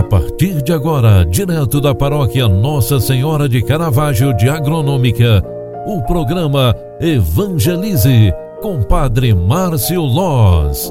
A partir de agora, direto da paróquia Nossa Senhora de Caravaggio de Agronômica, o programa Evangelize com Padre Márcio Loz.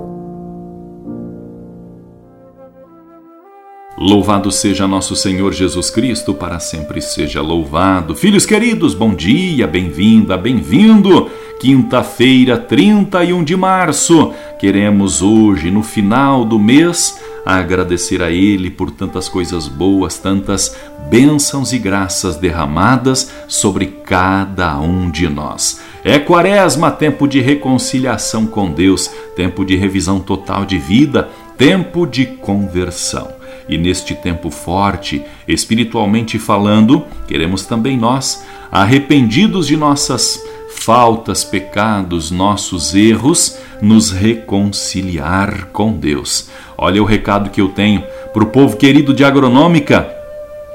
Louvado seja nosso Senhor Jesus Cristo, para sempre seja louvado. Filhos queridos, bom dia, bem-vinda, bem-vindo. Quinta-feira, 31 de março. Queremos hoje, no final do mês, a agradecer a Ele por tantas coisas boas, tantas bênçãos e graças derramadas sobre cada um de nós. É quaresma, tempo de reconciliação com Deus, tempo de revisão total de vida, tempo de conversão. E neste tempo forte, espiritualmente falando, queremos também nós, arrependidos de nossas faltas, pecados, nossos erros, nos reconciliar com Deus. Olha o recado que eu tenho para o povo querido de Agronômica: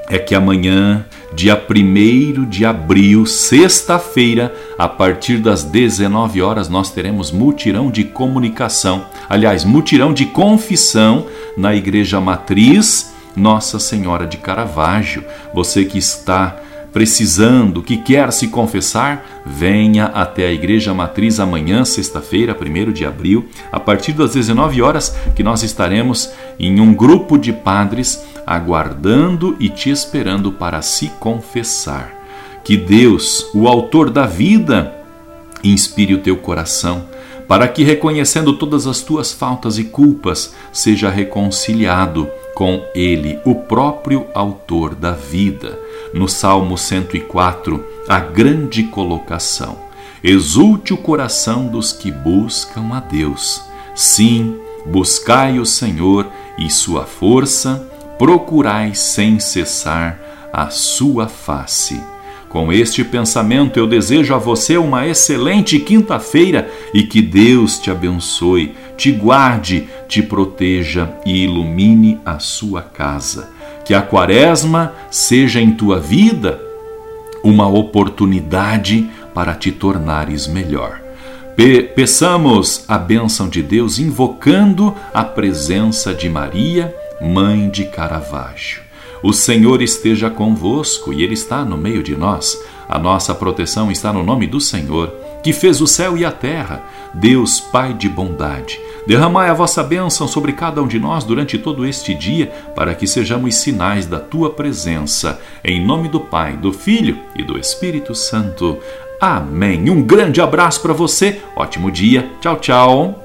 é que amanhã, dia 1 de abril, sexta-feira, a partir das 19 horas, nós teremos mutirão de comunicação, aliás, mutirão de confissão na Igreja Matriz Nossa Senhora de Caravaggio. Você que está precisando, que quer se confessar, venha até a Igreja Matriz amanhã, sexta-feira, 1 de abril, a partir das 19 horas, que nós estaremos em um grupo de padres aguardando e te esperando para se confessar. Que Deus, o Autor da vida, inspire o teu coração para que, reconhecendo todas as tuas faltas e culpas, seja reconciliado com Ele, o próprio Autor da vida no Salmo 104, a grande colocação. Exulte o coração dos que buscam a Deus. Sim, buscai o Senhor e sua força, procurai sem cessar a sua face. Com este pensamento, eu desejo a você uma excelente quinta-feira e que Deus te abençoe, te guarde, te proteja e ilumine a sua casa que a Quaresma seja em tua vida uma oportunidade para te tornares melhor. Pe peçamos a bênção de Deus invocando a presença de Maria, mãe de Caravaggio. O Senhor esteja convosco e Ele está no meio de nós. A nossa proteção está no nome do Senhor, que fez o céu e a terra. Deus, Pai de bondade Derramai a vossa bênção sobre cada um de nós durante todo este dia, para que sejamos sinais da tua presença. Em nome do Pai, do Filho e do Espírito Santo. Amém. Um grande abraço para você. Ótimo dia. Tchau, tchau.